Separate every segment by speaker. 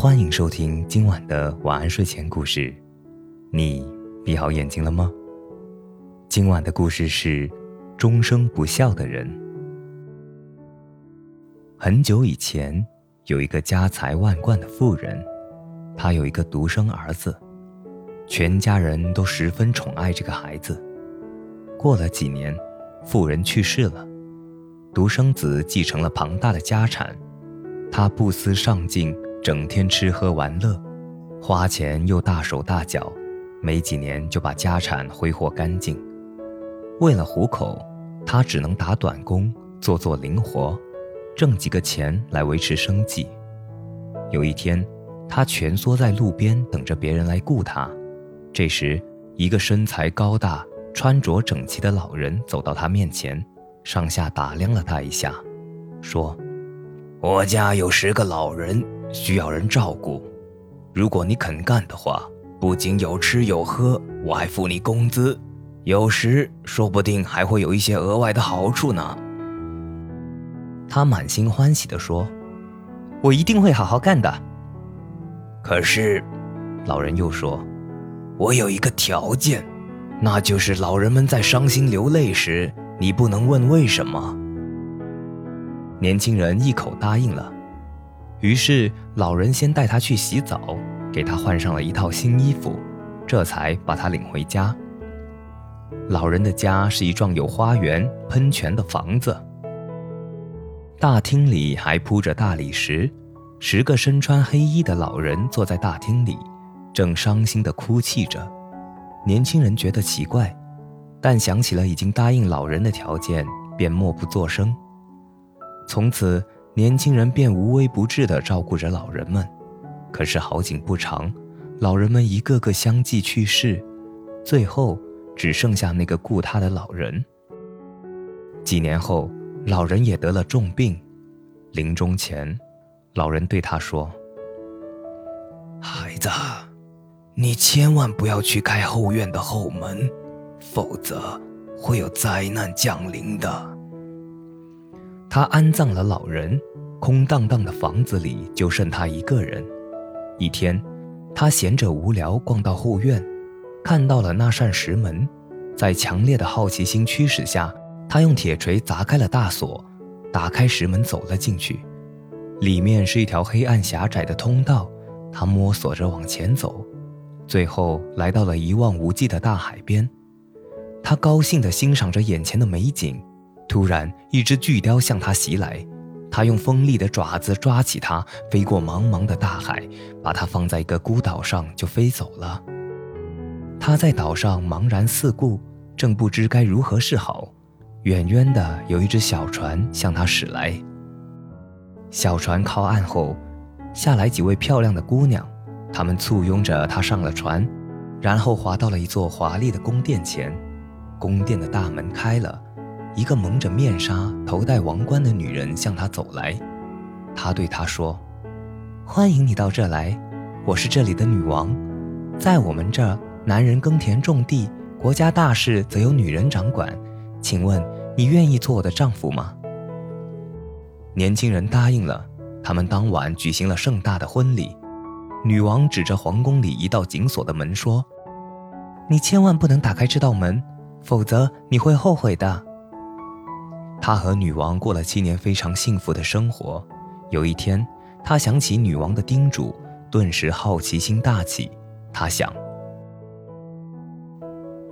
Speaker 1: 欢迎收听今晚的晚安睡前故事。你闭好眼睛了吗？今晚的故事是终生不孝的人。很久以前，有一个家财万贯的妇人，她有一个独生儿子，全家人都十分宠爱这个孩子。过了几年，妇人去世了，独生子继承了庞大的家产，他不思上进。整天吃喝玩乐，花钱又大手大脚，没几年就把家产挥霍干净。为了糊口，他只能打短工，做做零活，挣几个钱来维持生计。有一天，他蜷缩在路边等着别人来雇他。这时，一个身材高大、穿着整齐的老人走到他面前，上下打量了他一下，说：“
Speaker 2: 我家有十个老人。”需要人照顾，如果你肯干的话，不仅有吃有喝，我还付你工资，有时说不定还会有一些额外的好处呢。
Speaker 1: 他满心欢喜地说：“我一定会好好干的。”
Speaker 2: 可是，老人又说：“我有一个条件，那就是老人们在伤心流泪时，你不能问为什么。”
Speaker 1: 年轻人一口答应了。于是，老人先带他去洗澡，给他换上了一套新衣服，这才把他领回家。老人的家是一幢有花园、喷泉的房子。大厅里还铺着大理石，十个身穿黑衣的老人坐在大厅里，正伤心地哭泣着。年轻人觉得奇怪，但想起了已经答应老人的条件，便默不作声。从此。年轻人便无微不至地照顾着老人们，可是好景不长，老人们一个个相继去世，最后只剩下那个顾他的老人。几年后，老人也得了重病，临终前，老人对他说：“
Speaker 2: 孩子，你千万不要去开后院的后门，否则会有灾难降临的。”
Speaker 1: 他安葬了老人，空荡荡的房子里就剩他一个人。一天，他闲着无聊，逛到后院，看到了那扇石门，在强烈的好奇心驱使下，他用铁锤砸开了大锁，打开石门走了进去。里面是一条黑暗狭窄的通道，他摸索着往前走，最后来到了一望无际的大海边。他高兴地欣赏着眼前的美景。突然，一只巨雕向他袭来，他用锋利的爪子抓起它，飞过茫茫的大海，把它放在一个孤岛上就飞走了。他在岛上茫然四顾，正不知该如何是好。远远的有一只小船向他驶来。小船靠岸后，下来几位漂亮的姑娘，她们簇拥着他上了船，然后划到了一座华丽的宫殿前。宫殿的大门开了。一个蒙着面纱、头戴王冠的女人向他走来，他对她说：“欢迎你到这来，我是这里的女王。在我们这儿，男人耕田种地，国家大事则由女人掌管。请问你愿意做我的丈夫吗？”年轻人答应了。他们当晚举行了盛大的婚礼。女王指着皇宫里一道紧锁的门说：“你千万不能打开这道门，否则你会后悔的。”他和女王过了七年非常幸福的生活。有一天，他想起女王的叮嘱，顿时好奇心大起。他想：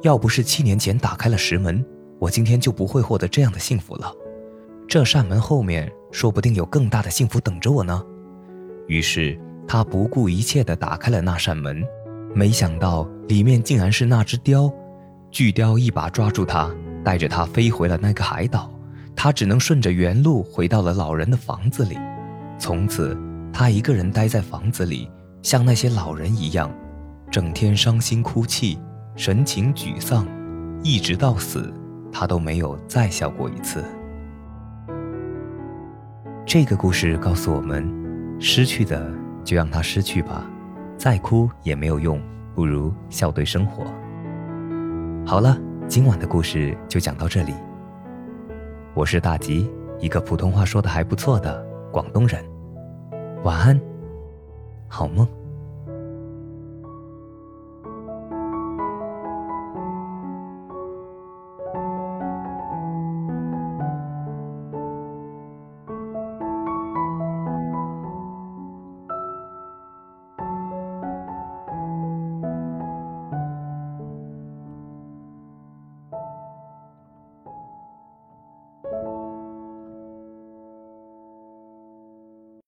Speaker 1: 要不是七年前打开了石门，我今天就不会获得这样的幸福了。这扇门后面说不定有更大的幸福等着我呢。于是，他不顾一切地打开了那扇门，没想到里面竟然是那只雕。巨雕一把抓住他，带着他飞回了那个海岛。他只能顺着原路回到了老人的房子里，从此他一个人待在房子里，像那些老人一样，整天伤心哭泣，神情沮丧，一直到死，他都没有再笑过一次。这个故事告诉我们，失去的就让它失去吧，再哭也没有用，不如笑对生活。好了，今晚的故事就讲到这里。我是大吉，一个普通话说的还不错的广东人。晚安。好梦。